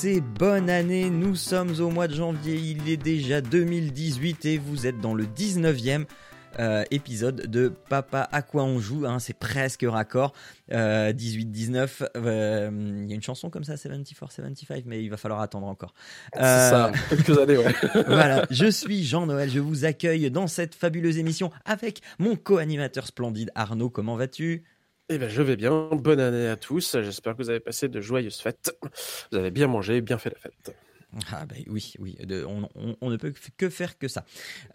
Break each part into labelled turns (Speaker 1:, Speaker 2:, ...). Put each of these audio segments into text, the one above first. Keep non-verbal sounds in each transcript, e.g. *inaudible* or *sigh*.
Speaker 1: Tous et bonne année, nous sommes au mois de janvier, il est déjà 2018 et vous êtes dans le 19e euh, épisode de Papa à quoi on joue, hein, c'est presque raccord, 18-19, euh, il y a une chanson comme ça, 74-75, mais il va falloir attendre encore.
Speaker 2: C'est ça,
Speaker 1: Euh, *laughs*
Speaker 2: quelques années, ouais. *laughs*
Speaker 1: voilà, je suis Jean-Noël, je vous accueille dans cette fabuleuse émission avec mon co-animateur splendide Arnaud, comment vas-tu?
Speaker 2: Eh ben, je vais bien. Bonne année à tous. J'espère que vous avez passé de joyeuses fêtes. Vous avez bien mangé, bien fait la fête. *laughs*
Speaker 1: Ah ben oui, oui, de- on, on- on ne peut que faire que ça.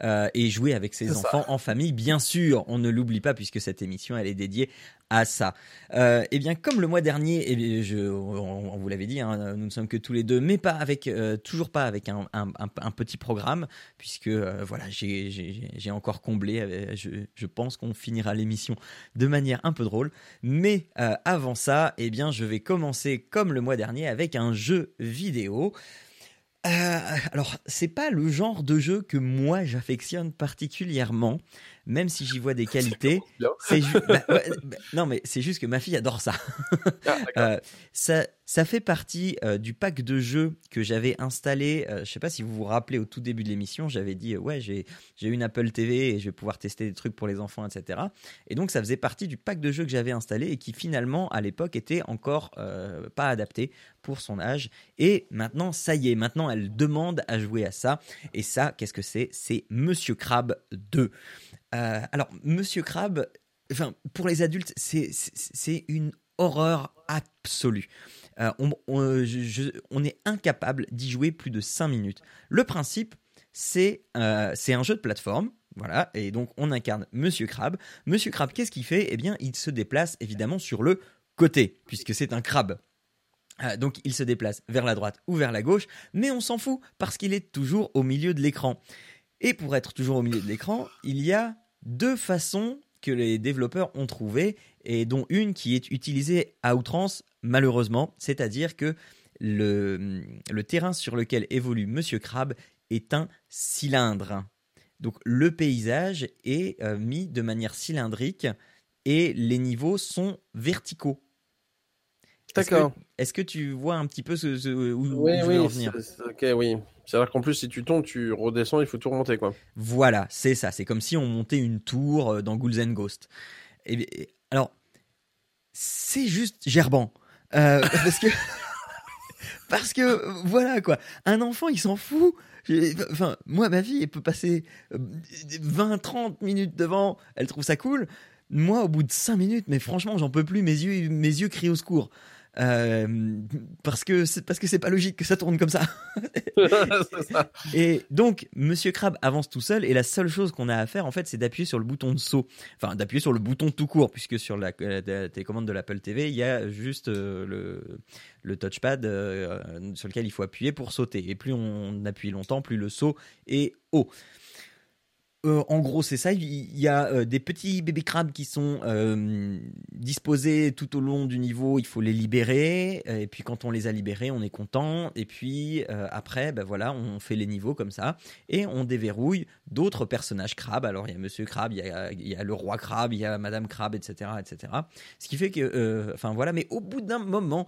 Speaker 1: Euh, et jouer avec ses
Speaker 2: ça.
Speaker 1: enfants en famille, bien sûr, on ne l'oublie pas puisque cette émission, elle est dédiée à ça. Euh, et bien, comme le mois dernier, eh bien, je, on, on vous l'avait dit, hein, nous ne sommes que tous les deux, mais pas avec, euh, toujours pas avec un, un- un- un petit programme, puisque euh, voilà, j'ai- encore comblé. je, je pense qu'on finira l'émission de manière un peu drôle. Mais avant ça, eh bien, je vais commencer comme le mois dernier avec un jeu vidéo. Euh, alors, c'est pas le genre de jeu que moi j'affectionne particulièrement, même si j'y vois des *laughs* qualités. C'est ju- bah, ouais, bah, non, mais c'est juste que ma fille adore ça.
Speaker 2: Ah. *laughs*
Speaker 1: Euh, ça, ça fait partie euh, du pack de jeux que j'avais installé. euh, je sais pas si vous vous rappelez au tout début de l'émission, j'avais dit euh, ouais j'ai j'ai une Apple TV et je vais pouvoir tester des trucs pour les enfants, etc. Et donc ça faisait partie du pack de jeux que j'avais installé et qui finalement à l'époque était encore pas adapté pour son âge. Et maintenant ça y est, maintenant elle demande à jouer à ça. Et ça, qu'est-ce que c'est? C'est Monsieur Crab 2. Euh, alors Monsieur Crab, enfin pour les adultes, c'est une horreur absolue. Euh, on, est incapable d'y jouer plus de 5 minutes. Le principe, c'est euh, c'est un jeu de plateforme. Voilà, et donc on incarne Monsieur Crabe. Monsieur Crabe, qu'est-ce qu'il fait? Eh bien, il se déplace évidemment sur le côté, puisque c'est un crabe. Donc il se déplace vers la droite ou vers la gauche, mais on s'en fout, parce qu'il est toujours au milieu de l'écran. Et pour être toujours au milieu de l'écran, il y a deux façons que les développeurs ont trouvées, et dont une qui est utilisée à outrance, malheureusement, c'est-à-dire que le, terrain sur lequel évolue Monsieur Crabbe est un cylindre. Donc le paysage est euh, mis de manière cylindrique et les niveaux sont verticaux. Est-ce que-
Speaker 2: D'accord.
Speaker 1: Est-ce que, tu vois un petit peu ce, ce- où, où
Speaker 2: Oui,
Speaker 1: je veux en venir?
Speaker 2: Ok, oui. C'est-à-dire qu'en plus, si tu tombes, tu redescends, il faut tout remonter, quoi.
Speaker 1: Voilà, c'est ça. C'est comme si on montait une tour euh, dans Ghouls and. Et, et- alors, c'est juste gerbant. Euh, *laughs* parce que. Parce que, euh, voilà quoi, un enfant il s'en fout. Enfin, moi, ma fille, elle peut passer 20-30 minutes devant, elle trouve ça cool. Moi, au bout de 5 minutes, mais franchement, j'en peux plus, mes yeux, mes yeux crient au secours. Euh, parce que c'est parce que c'est pas logique que ça tourne comme ça. *laughs* Et donc, Monsieur Crab avance tout seul, et la seule chose qu'on a à faire, en fait, c'est d'appuyer sur le bouton de saut. Enfin, d'appuyer sur le bouton tout court, puisque sur la, la- la télécommande de l'Apple TV, il y a juste euh, le, le touchpad euh, sur lequel il faut appuyer pour sauter. Et plus on appuie longtemps, plus le saut est haut. Euh, en gros, c'est ça. Il y a euh, des petits bébés crabes qui sont euh, disposés tout au long du niveau. Il faut les libérer. Et puis, quand on les a libérés, on est content. Et puis, après, ben voilà, on fait les niveaux comme ça. Et on déverrouille d'autres personnages crabes. Alors, il y a Monsieur Crabe, il y a, le roi crabe, il y a Madame Crabe, etc. etc. Ce qui fait que. Enfin, voilà. Mais au bout d'un moment.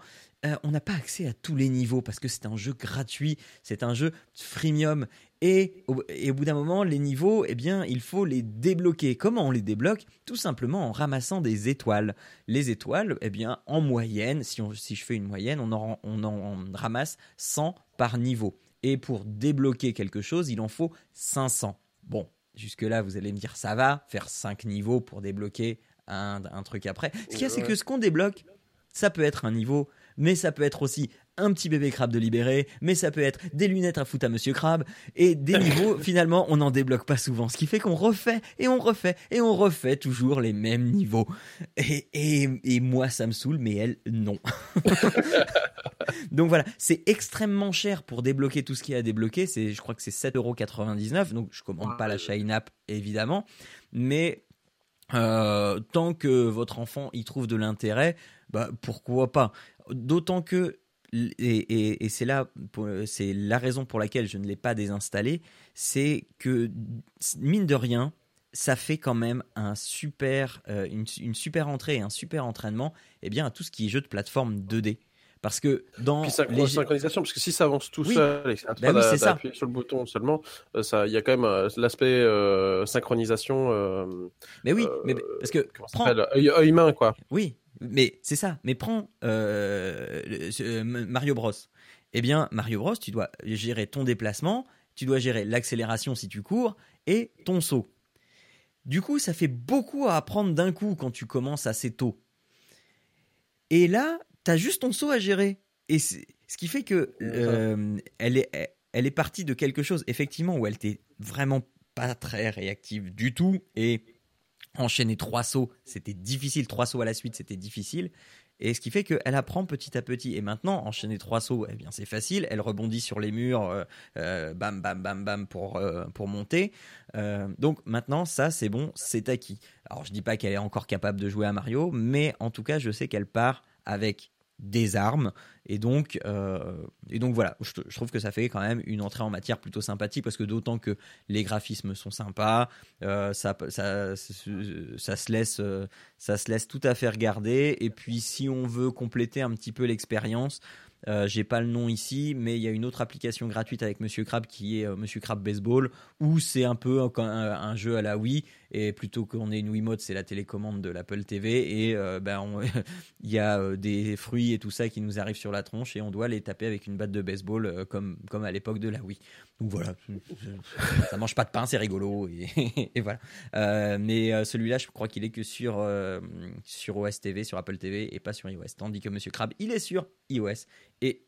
Speaker 1: on n'a pas accès à tous les niveaux parce que c'est un jeu gratuit, c'est un jeu freemium et au, et au bout d'un moment, les niveaux, eh bien, il faut les débloquer. Comment on les débloque? Tout simplement en ramassant des étoiles. Les étoiles, eh bien, en moyenne, si, on- si je fais une moyenne, on en, on en ramasse 100 par niveau. Et pour débloquer quelque chose, il en faut 500. Bon, jusque-là, vous allez me dire, ça va, faire 5 niveaux pour débloquer un, un truc après. Ce qu'il y a, c'est que ce qu'on débloque, ça peut être un niveau, mais ça peut être aussi un petit bébé crabe de libéré, mais ça peut être des lunettes à foutre à Monsieur Crabe, et des *laughs* niveaux, finalement, on n'en débloque pas souvent. Ce qui fait qu'on refait, et on refait, et on refait toujours les mêmes niveaux. Et, et, et moi, ça me saoule, mais elle, non. *laughs* Donc voilà, c'est extrêmement cher pour débloquer tout ce qu'il y a à débloquer. C'est, je crois que c'est 7,99€. Donc je commande pas la Shine App évidemment, mais euh, tant que votre enfant y trouve de l'intérêt, bah, pourquoi pas? D'autant que et, c'est là, c'est la raison pour laquelle je ne l'ai pas désinstallé, c'est que mine de rien, ça fait quand même super, euh, une, super entrée et un super entraînement, eh bien à tout ce qui est jeu de plateforme 2D. Parce que dans
Speaker 2: Puis les synchronisation, parce que si ça avance tout seul et que bah oui, sur le bouton seulement, euh, ça, il y a quand même euh, l'aspect synchronisation.
Speaker 1: mais oui, mais parce que
Speaker 2: prends... œil, main quoi.
Speaker 1: Oui, mais c'est ça. Mais prends Mario Bros. Eh bien, Mario Bros, tu dois gérer ton déplacement, tu dois gérer l'accélération si tu cours et ton saut. Du coup, ça fait beaucoup à apprendre d'un coup quand tu commences assez tôt. Et là, tu as juste ton saut à gérer. Et ce qui fait que euh, elle, est, elle est partie de quelque chose, effectivement, où elle était vraiment pas très réactive du tout. Et enchaîner trois sauts, c'était difficile. Trois sauts à la suite, c'était difficile. Et ce qui fait qu'elle apprend petit à petit. Et maintenant, enchaîner trois sauts, eh bien c'est facile. Elle rebondit sur les murs, euh, euh, bam, bam, bam, bam, pour, euh, pour monter. donc maintenant, ça, c'est bon, c'est acquis. Alors je dis pas qu'elle est encore capable de jouer à Mario, mais en tout cas, je sais qu'elle part avec des armes. Et donc, euh, et donc voilà, je, trouve que ça fait quand même une entrée en matière plutôt sympathique parce que d'autant que les graphismes sont sympas, euh, ça, ça, ça, se laisse, euh, ça se laisse tout à fait regarder. Et puis si on veut compléter un petit peu l'expérience, j'ai pas le nom ici, mais il y a une autre application gratuite avec Monsieur Crab qui est euh, Monsieur Crab Baseball, où c'est un peu un, jeu à la Wii, et plutôt qu'on ait une Wiimote, c'est la télécommande de l'Apple TV, et euh, ben *laughs* il y a des fruits et tout ça qui nous arrivent sur la tronche, et on doit les taper avec une batte de baseball comme, comme à l'époque de la Wii. Donc voilà, *laughs* ça mange pas de pain, c'est rigolo, et, *laughs* voilà. mais celui-là, je crois qu'il est que sur, sur OS TV, sur Apple TV, et pas sur iOS, tandis que Monsieur Crab, il est sur iOS et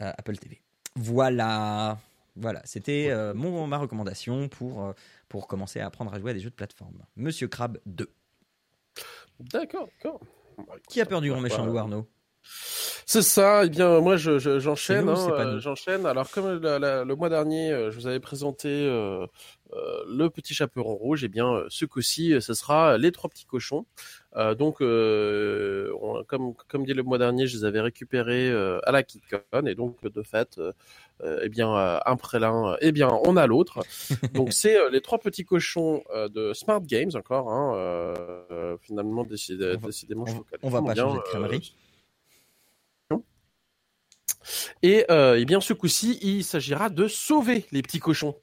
Speaker 1: euh, Apple TV. Voilà. Voilà, c'était euh, mon, ma recommandation pour, euh, pour commencer à apprendre à jouer à des jeux de plateforme. Monsieur Crab 2.
Speaker 2: D'accord, d'accord.
Speaker 1: Qui a peur du grand méchant loup, Arnaud?
Speaker 2: C'est ça. Eh bien, moi, j'enchaîne. Hein, j'enchaîne. Alors, comme le mois dernier, je vous avais présenté le petit chaperon rouge, eh bien, ce coup-ci, ce sera les trois petits cochons. donc, comme comme dit le mois dernier, je les avais récupérés à la KitCon, et donc de fait, eh bien, un près l'un, eh bien, on a l'autre. *laughs* donc, c'est les trois petits cochons de Smart Games encore. Hein, finalement, décidément,
Speaker 1: on va, on va pas changer de crèmerie.
Speaker 2: Et euh, eh bien, ce coup-ci, il s'agira de sauver les petits cochons.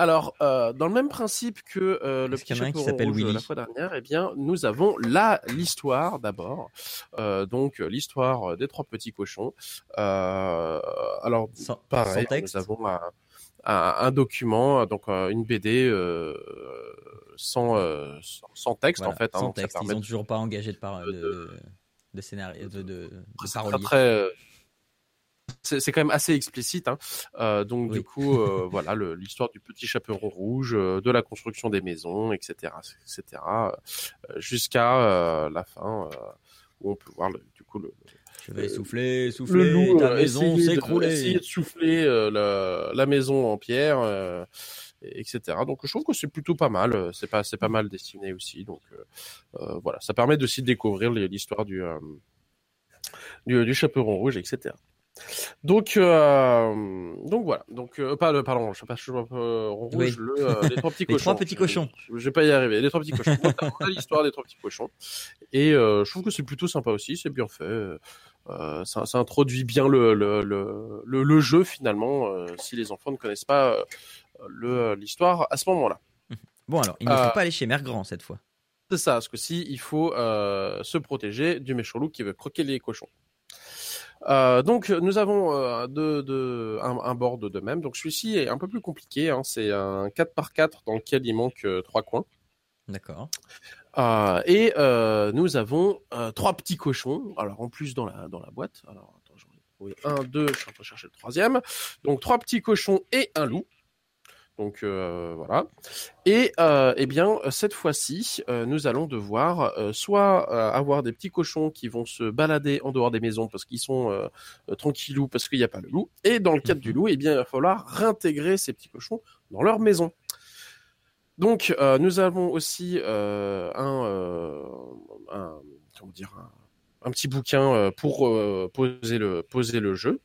Speaker 2: Alors, euh, dans le même principe que euh, le petit chapeau rouge la fois dernière, eh bien, nous avons là l'histoire d'abord. Euh, donc, l'histoire des trois petits cochons. Alors, sans, pareil, nous avons un, un, un, document, donc une BD sans, sans texte en fait.
Speaker 1: Hein, sans texte. Ils n'ont toujours pas engagé de, par, de, de, de scénario, de, de, de
Speaker 2: parolier. Très, c'est quand même assez explicite. Hein. Euh, donc du coup, euh, *laughs* voilà, l'histoire du petit chaperon rouge, euh, de la construction des maisons, etc., etc., jusqu'à la fin où on peut voir le, du coup le.
Speaker 1: Je vais souffler, souffler. Le loup, ta maison s'écrouler.
Speaker 2: Essayer de souffler la, la, maison en pierre. etc. Donc je trouve que c'est plutôt pas mal. C'est pas c'est pas mal destiné aussi. Donc voilà, ça permet aussi de découvrir l'histoire du, du, du chaperon rouge, etc. Donc, euh, donc voilà. Donc, euh, pas le, pardon, je sais pas, je rouge, le, euh, les trois petits cochons. *laughs* les
Speaker 1: trois petits cochons.
Speaker 2: Je, je, vais pas y arriver. Les trois petits cochons. l'histoire des trois petits cochons. Et je trouve que c'est plutôt sympa aussi. C'est bien fait. Ça, ça, introduit bien le, le, le, le, jeu finalement. si les enfants ne connaissent pas le l'histoire à ce moment-là.
Speaker 1: Bon alors, il ne faut pas aller chez Mère Grand cette fois.
Speaker 2: C'est ça, parce que si il faut se protéger du méchant loup qui veut croquer les cochons. Euh, donc nous avons euh, un, un, board de même. Donc celui-ci est un peu plus compliqué. Hein. C'est un 4 par 4 dans lequel il manque euh, trois coins.
Speaker 1: D'accord.
Speaker 2: Euh, et nous avons trois petits cochons. Alors en plus dans la dans la boîte. Alors attends, j'en ai trouvé un, deux. Je suis en train de chercher le troisième. Donc trois petits cochons et un loup. Donc voilà. Et eh bien cette fois-ci, nous allons devoir soit avoir des petits cochons qui vont se balader en dehors des maisons parce qu'ils sont tranquillous parce qu'il n'y a pas le loup. Et dans le cadre du mhm. loup, eh bien il va falloir réintégrer ces petits cochons dans leur maison. Donc nous avons aussi un, un, comment dire un, petit bouquin pour poser le poser le jeu.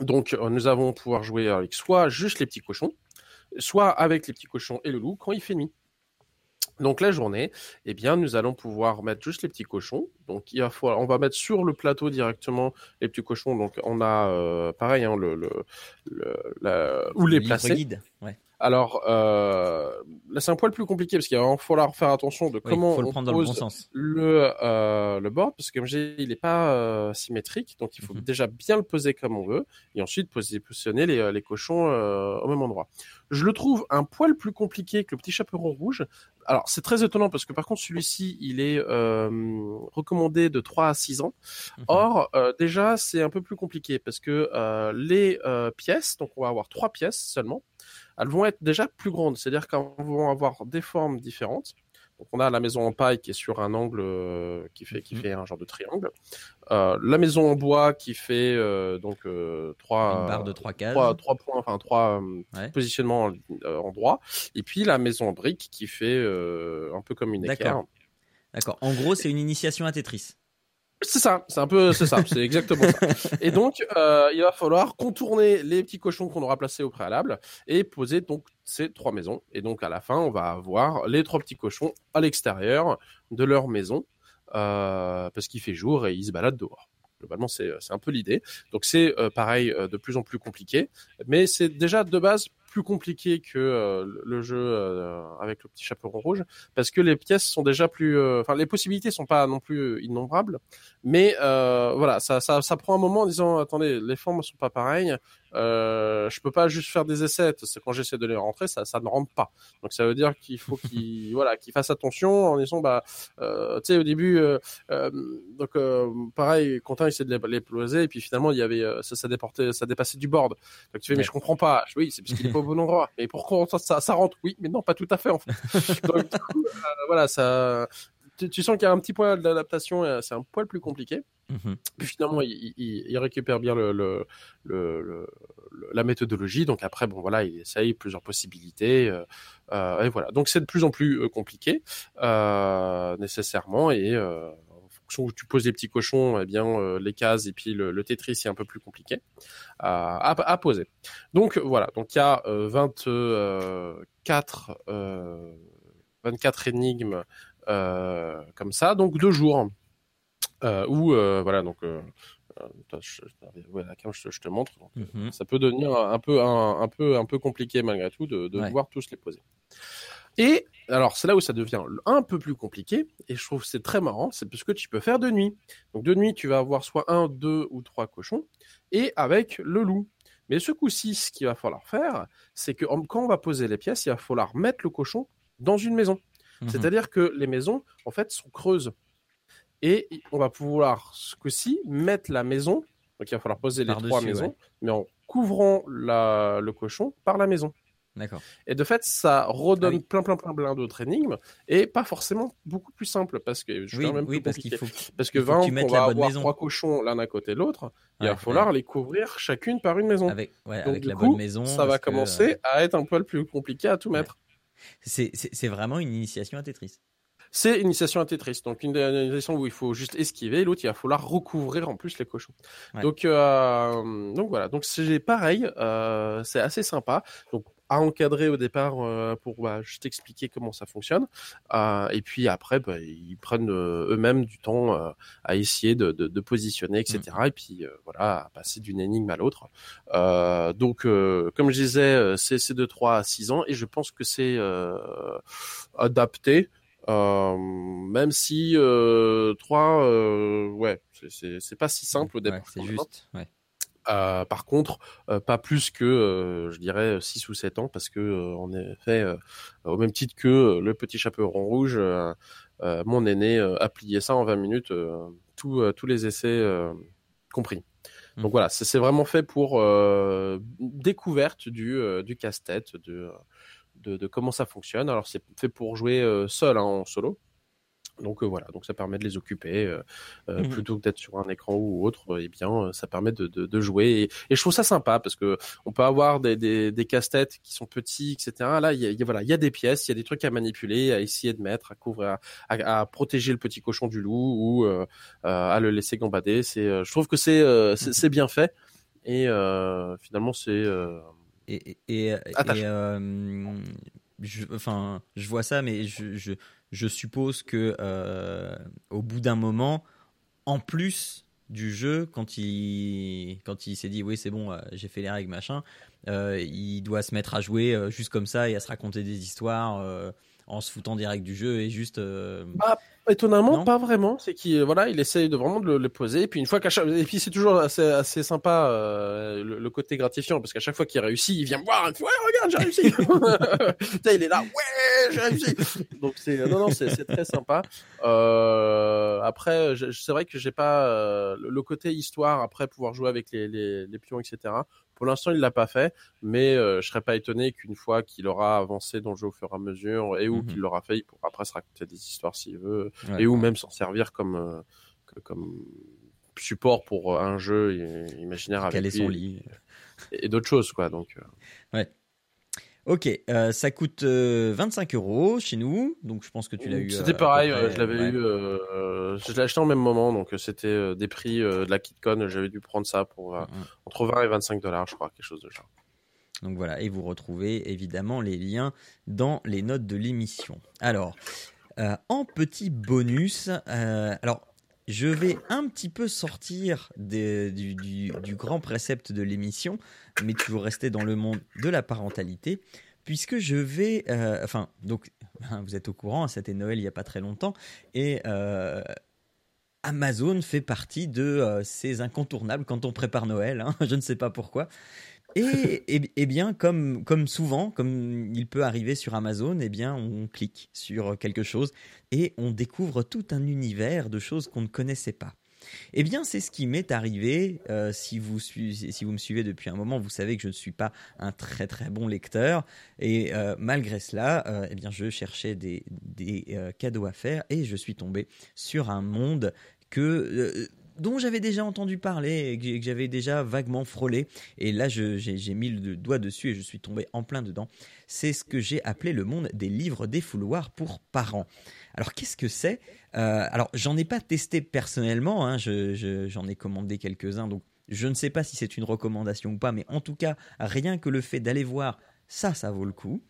Speaker 2: Donc, euh, nous allons pouvoir jouer avec soit juste les petits cochons, soit avec les petits cochons et le loup quand il fait nuit. Donc la journée, eh bien, nous allons pouvoir mettre juste les petits cochons. Donc il va falloir, on va mettre sur le plateau directement les petits cochons. Donc on a euh, pareil, hein, le, le, le où les placer. Guide. Ouais. Alors euh, là, c'est un poil plus compliqué parce qu'il va falloir faire attention de comment on pose le euh, le board parce que comme j'ai, il n'est pas euh, symétrique, donc il faut mhm. déjà bien le poser comme on veut et ensuite positionner les, les cochons au même endroit. Je le trouve un poil plus compliqué que le petit chaperon rouge. Alors c'est très étonnant parce que par contre celui-ci il est recommandé de 3 à 6 ans. Mhm. Or déjà c'est un peu plus compliqué parce que les pièces, donc on va avoir trois pièces seulement elles vont être déjà plus grandes, c'est-à-dire qu'elles vont avoir des formes différentes. Donc on a la maison en paille qui est sur un angle euh, qui fait qui mhm. fait un genre de triangle. Euh, la maison en bois qui fait euh, donc trois
Speaker 1: Une barre de trois cases,
Speaker 2: trois, points, enfin trois positionnements en droit. Et puis la maison en brique qui fait un peu comme une équerre.
Speaker 1: D'accord. En gros, c'est une initiation à Tetris.
Speaker 2: C'est ça, c'est un peu, c'est ça, c'est exactement ça. *laughs* Et donc, euh, il va falloir contourner les petits cochons qu'on aura placés au préalable et poser donc ces trois maisons. Et donc, à la fin, on va avoir les trois petits cochons à l'extérieur de leur maison euh, parce qu'il fait jour et ils se baladent dehors. Globalement, c'est un peu l'idée. Donc, c'est euh, pareil, de plus en plus compliqué, mais c'est déjà de base plus compliqué que euh, le jeu euh, avec le petit chaperon rouge parce que les pièces sont déjà plus euh, enfin les possibilités sont pas non plus innombrables mais voilà ça, ça ça prend un moment en disant attendez les formes sont pas pareilles euh, je peux pas juste faire des essais. C'est quand j'essaie de les rentrer, ça, ça ne rentre pas. Donc ça veut dire qu'il faut qu'il, *laughs* voilà, qu'il fasse attention en disant, bah, tu sais, au début, donc pareil, Quentin essaie de les, poser et puis finalement il y avait, ça, ça déportait, ça dépassait du board. Donc tu fais, mais je comprends pas. Oui, c'est parce qu'il est *laughs* au bon endroit. Mais pourquoi ça, ça, ça rentre Oui, mais non, pas tout à fait en fait. *laughs* donc du coup, voilà, ça, tu, sens qu'il y a un petit point d'adaptation, c'est un poil plus compliqué. Mhm. Puis finalement, il, récupère bien le, la méthodologie. Donc après, bon voilà, il essaye plusieurs possibilités. Euh, euh, et voilà. Donc c'est de plus en plus euh, compliqué nécessairement. Et en fonction où tu poses les petits cochons, eh bien les cases et puis le, Tetris c'est un peu plus compliqué à, à, poser. Donc voilà. Donc il y a 24 24 énigmes comme ça. Donc deux jours euh, ou euh, voilà donc euh, je, je, te montre. Mhm. Ça peut devenir un peu un, peu un peu compliqué malgré tout de, de tous les poser. Et alors c'est là où ça devient un peu plus compliqué et je trouve c'est très marrant, c'est parce que tu peux faire de nuit. Donc de nuit tu vas avoir soit un, deux ou trois cochons et avec le loup. Mais ce coup-ci, ce qu'il va falloir faire, c'est que quand on va poser les pièces, il va falloir mettre le cochon dans une maison. Mhm. C'est-à-dire que les maisons, en fait, sont creuses. Et on va pouvoir, ce coup-ci, mettre la maison. Donc il va falloir poser les trois maisons, mais en couvrant la, le cochon par la maison.
Speaker 1: D'accord.
Speaker 2: Et de fait, ça redonne ah plein, plein, plein, plein d'autres énigmes et pas forcément beaucoup plus simple parce que je
Speaker 1: oui, même oui, parce qu'il faut
Speaker 2: parce que 20 on va avoir trois cochons l'un à côté de l'autre, il va falloir les couvrir chacune par une maison.
Speaker 1: Avec, ouais, avec la bonne maison.
Speaker 2: Ça va commencer euh, à être un peu plus compliqué à tout mettre.
Speaker 1: C'est vraiment une initiation à Tetris.
Speaker 2: C'est une initiation à Tetris. Donc une, initiation où il faut juste esquiver, l'autre il va falloir recouvrir en plus les cochons. Donc euh, donc voilà. Donc c'est pareil, euh, c'est assez sympa. Donc à encadrer au départ euh, pour bah, juste expliquer comment ça fonctionne. Euh, et puis après, bah, ils prennent euh, eux-mêmes du temps euh, à essayer de, de, de positionner, etc. Mm. Et puis voilà, à passer d'une énigme à l'autre. donc, comme je disais, c'est de 3 à 6 ans et je pense que c'est adapté euh, même si euh, 3, euh, ouais, c'est pas si simple au départ.
Speaker 1: c'est juste. Ouais.
Speaker 2: Euh, par contre, euh, pas plus que, euh, je dirais, 6 ou 7 ans, parce que, en effet, au même titre que le petit chaperon rouge, mon aîné a plié ça en 20 minutes, tous tous les essais compris. Mmh. Donc voilà, c'est vraiment fait pour découverte du, du casse-tête, de, de, de, comment ça fonctionne. Alors c'est fait pour jouer seul hein, en solo. Donc euh, voilà, donc ça permet de les occuper euh, euh, mmh plutôt que d'être sur un écran ou autre. Eh bien, ça permet de, de, de jouer et, je trouve ça sympa parce que on peut avoir des, des, des casse-têtes qui sont petits, etc. Là, il y a, voilà, il y a des pièces, il y a des trucs à manipuler, à essayer de mettre, à couvrir, à, à, protéger le petit cochon du loup ou euh, à le laisser gambader. C'est, je trouve que c'est mmh c'est bien fait et finalement c'est
Speaker 1: et, et, et, je, enfin, je vois ça, mais je, je, je suppose que euh, au bout d'un moment, en plus du jeu, quand il, quand il s'est dit oui c'est bon, euh, j'ai fait les règles machin, euh, il doit se mettre à jouer juste comme ça et à se raconter des histoires en se foutant direct du jeu et juste.
Speaker 2: Bah, étonnamment, pas vraiment. C'est qu'il voilà, il essaye de vraiment de le, poser. Et puis une fois qu'à et puis c'est toujours assez, assez sympa le, côté gratifiant parce qu'à chaque fois qu'il réussit, il vient me voir. Il fait, ouais, regarde, j'ai réussi. *laughs* il est là, ouais, j'ai réussi. Donc c'est non non, c'est très sympa. Euh, après, c'est vrai que j'ai pas le côté histoire après pouvoir jouer avec les, les, les pions, etc. Pour l'instant, il l'a pas fait, mais euh, je serais pas étonné qu'une fois qu'il aura avancé dans le jeu au fur et à mesure et ou mhm. qu'il l'aura fait, il pourra après se raconter des histoires s'il veut et ou même s'en servir comme euh, comme support pour un jeu imaginaire avec
Speaker 1: Caler son lit
Speaker 2: et, d'autres choses quoi. Donc
Speaker 1: euh. ouais. Ok, euh, ça coûte 25 euh, euros chez nous, donc je pense que tu l'as eu.
Speaker 2: C'était pareil, je l'avais eu, je l'ai acheté en même moment, donc c'était des prix de la KitCon, j'avais dû prendre ça pour entre 20 et 25 dollars, je crois, quelque chose de genre.
Speaker 1: Donc voilà, et vous retrouvez évidemment les liens dans les notes de l'émission. Alors, en petit bonus, alors je vais un petit peu sortir du, grand précepte de l'émission, mais toujours rester dans le monde de la parentalité, puisque je vais, euh, enfin, donc, vous êtes au courant, c'était Noël il n'y a pas très longtemps, et euh, Amazon fait partie de euh, ces incontournables quand on prépare Noël, hein, *laughs* je ne sais pas pourquoi. Et, et, bien, comme, souvent, comme il peut arriver sur Amazon, eh bien, on clique sur quelque chose et on découvre tout un univers de choses qu'on ne connaissait pas. Eh bien, c'est ce qui m'est arrivé. Euh, si, vous si vous me suivez depuis un moment, vous savez que je ne suis pas un très très bon lecteur. Et euh, malgré cela, euh, eh bien, je cherchais des cadeaux à faire et je suis tombé sur un monde que dont j'avais déjà entendu parler et que j'avais déjà vaguement frôlé. Et là, j'ai mis le doigt dessus et je suis tombé en plein dedans. C'est ce que j'ai appelé le monde des livres défouloirs pour parents. Alors, qu'est-ce que c'est? Euh, Alors, j'en ai pas testé personnellement, hein, j'en ai commandé quelques-uns, donc je ne sais pas si c'est une recommandation ou pas, mais en tout cas, rien que le fait d'aller voir, ça, ça vaut le coup.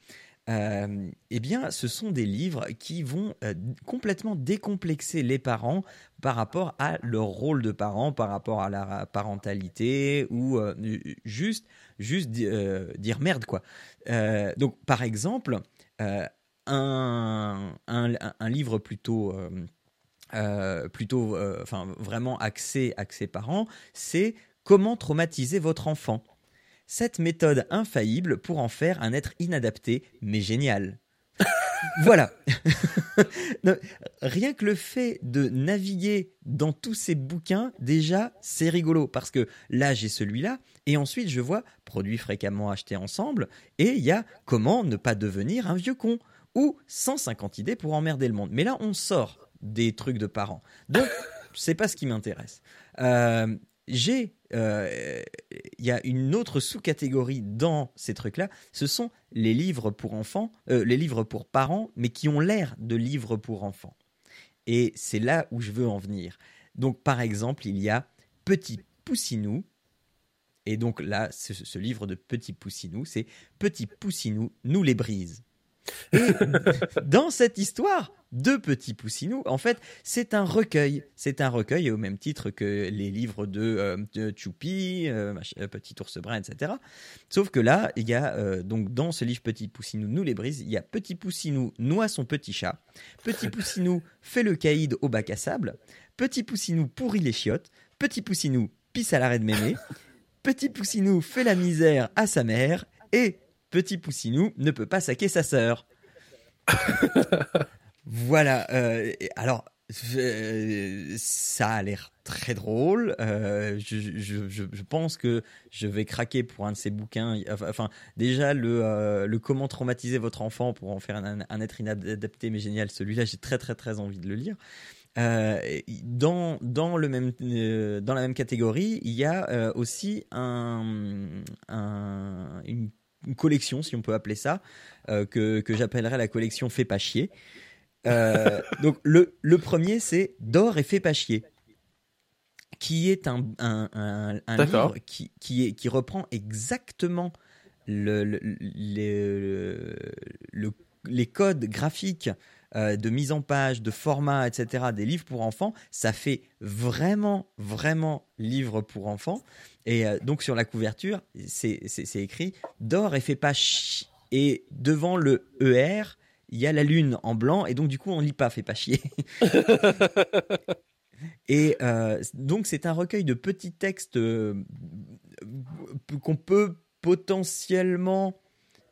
Speaker 1: Euh, eh bien, ce sont des livres qui vont euh, complètement décomplexer les parents par rapport à leur rôle de parent, par rapport à la parentalité ou euh, juste, dire merde quoi. donc, par exemple, un, livre plutôt plutôt, vraiment axé, axé parents, c'est comment traumatiser votre enfant cette méthode infaillible pour en faire un être inadapté, mais génial. *laughs* voilà. *laughs* rien que le fait de naviguer dans tous ces bouquins, déjà, c'est rigolo. Parce que là, j'ai celui-là. Et ensuite, je vois produits fréquemment achetés ensemble. Et il y a comment ne pas devenir un vieux con. Ou 150 idées pour emmerder le monde. Mais là, on sort des trucs de parents. Donc, *laughs* c'est pas ce qui m'intéresse. Euh, j'ai euh, il y a une autre sous-catégorie dans ces trucs-là, ce sont les livres pour enfants, euh, les livres pour parents, mais qui ont l'air de livres pour enfants. Et c'est là où je veux en venir. Donc, par exemple, il y a Petit Poussinou. Et donc là, ce, ce livre de Petit Poussinou, c'est Petit Poussinou, nous les brises. Et *laughs* dans cette histoire de Petit Poussinou, en fait, c'est un recueil. C'est un recueil au même titre que les livres de, euh, Choupi, euh, euh, Petit ours brun, etc. Sauf que là, il y a donc dans ce livre Petit Poussinou nous les brise, il y a Petit Poussinou noie son petit chat, Petit *laughs* Poussinou fait le caïd au bac à sable, Petit Poussinou pourrit les chiottes, Petit Poussinou pisse à l'arrêt de mémé, *laughs* Petit Poussinou fait la misère à sa mère et Petit Poussinou ne peut pas saquer sa sœur. *laughs* voilà. Euh, alors, ça a l'air très drôle. Euh, je, pense que je vais craquer pour un de ces bouquins. Enfin, déjà, le, euh, comment traumatiser votre enfant pour en faire un, être inadapté mais génial, celui-là, j'ai très très très envie de le lire. Euh, dans, dans, le même, dans la même catégorie, il y a aussi un, une, collection, si on peut appeler ça, que, que j'appellerais la collection Fais pas chier. Euh, donc le, le premier, c'est Dors et fais pas chier, qui est un, un, un, livre qui, qui, est, qui reprend exactement le, le, le, les codes graphiques euh, de mise en page, de format, etc., des livres pour enfants, ça fait vraiment, vraiment livre pour enfants. Et euh, donc sur la couverture, c'est écrit Dors et fais pas chier. Et devant le ER, il y a la lune en blanc et donc du coup on lit pas, fait pas chier. *laughs* et euh, donc c'est un recueil de petits textes euh, qu'on peut potentiellement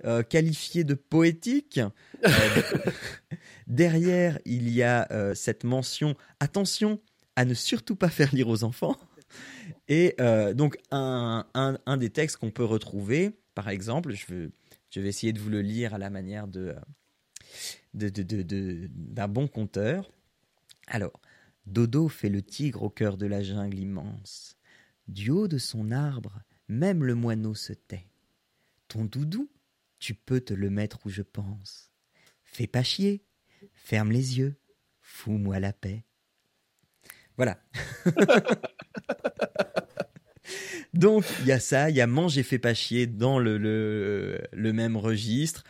Speaker 1: euh, qualifier de poétiques. *laughs* derrière, il y a cette mention attention à ne surtout pas faire lire aux enfants. Et donc un, un, des textes qu'on peut retrouver, par exemple, je vais, je vais essayer de vous le lire à la manière de d'un bon conteur. Alors, Dodo fait le tigre au cœur de la jungle immense. Du haut de son arbre, même le moineau se tait. Ton doudou, tu peux te le mettre où je pense. Fais pas chier, ferme les yeux, fous-moi la paix. Voilà. *laughs* Donc, il y a ça, il y a Manger fait pas chier dans le même registre.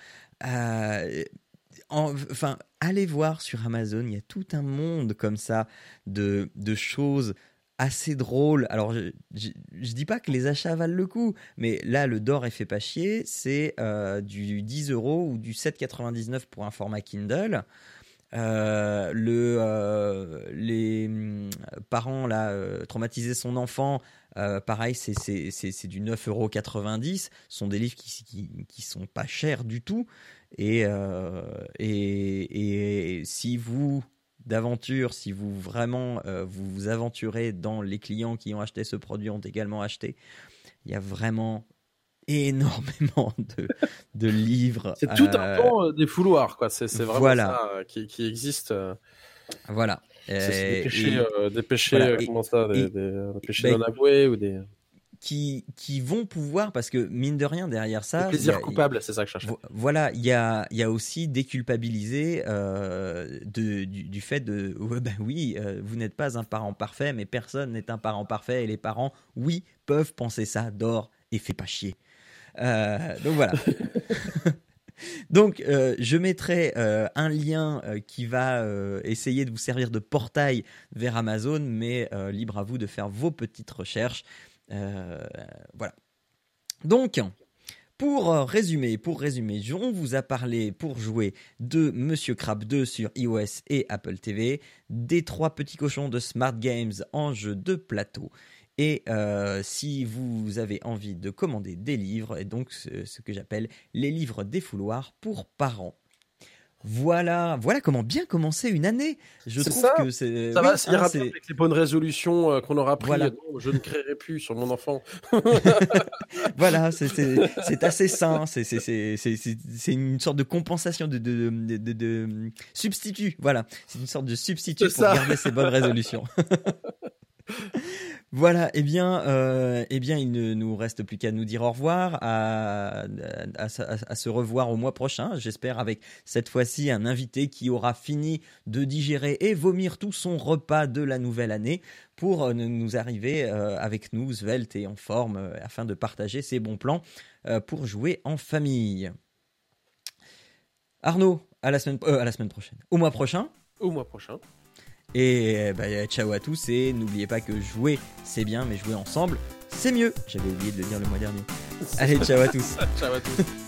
Speaker 1: Euh, enfin, allez voir sur Amazon, il y a tout un monde comme ça de, de choses assez drôles. Alors, je, je, dis pas que les achats valent le coup, mais là, le d'or et fait pas chier, c'est euh, du 10 euros ou du 7,99 pour un format Kindle. Euh, le, euh, les mm, parents là traumatiser son enfant pareil c'est du 9,90€. Ce sont des livres qui, qui, qui, sont pas chers du tout. Euh, et, et, si vous, d'aventure, si vous vraiment euh, vous vous aventurez dans les clients qui ont acheté ce produit ont également acheté, il y a vraiment énormément *laughs* de, de livres.
Speaker 2: C'est tout un euh, pan des fouloirs, quoi. C'est vraiment ça qui, qui existe.
Speaker 1: Voilà.
Speaker 2: Des péchés, des péchés comment ça, des, des, péchés ben, ou des
Speaker 1: qui, qui vont pouvoir, parce que mine de rien, derrière ça.
Speaker 2: Le plaisir coupable, c'est ça que je cherche.
Speaker 1: Voilà, il y a, y a aussi déculpabiliser euh, de, du, fait de. *laughs* ben oui, euh, vous n'êtes pas un parent parfait, mais personne n'est un parent parfait, et les parents, oui, peuvent penser ça, dors et fais pas chier. Euh, donc voilà. *laughs* Donc, euh, je mettrai un lien qui va essayer de vous servir de portail vers Amazon, mais libre à vous de faire vos petites recherches. Euh, voilà. Donc, pour résumer, pour résumer, on vous a parlé pour jouer de Monsieur Crab 2 sur iOS et Apple TV, des trois petits cochons de Smart Games en jeu de plateau. Et euh, si vous avez envie de commander des livres, et donc ce que j'appelle les livres des fouloirs pour parents. Voilà, voilà comment bien commencer une année. Je trouve que c'est
Speaker 2: ça va s'y hein, avec les bonnes résolutions euh, qu'on aura pris. Voilà. je ne créerai plus sur mon enfant. *laughs*
Speaker 1: voilà, *laughs* c'est assez sain. C'est une sorte de compensation de, de, de, de substitut. Voilà, c'est une sorte de substitut pour garder ces bonnes résolutions. *laughs* Voilà, eh bien, euh, eh bien, il ne nous reste plus qu'à nous dire au revoir, à, se revoir au mois prochain. J'espère avec cette fois-ci un invité qui aura fini de digérer et vomir tout son repas de la nouvelle année pour euh, nous arriver euh, avec nous, svelte et en forme, afin de partager ses bons plans pour jouer en famille. Arnaud, à la semaine prochaine, au mois prochain.
Speaker 2: Au mois prochain.
Speaker 1: Et bah, ciao à tous et n'oubliez pas que jouer c'est bien mais jouer ensemble c'est mieux. J'avais oublié de le dire le mois dernier. *laughs* Allez, ciao à tous.
Speaker 2: ciao à tous.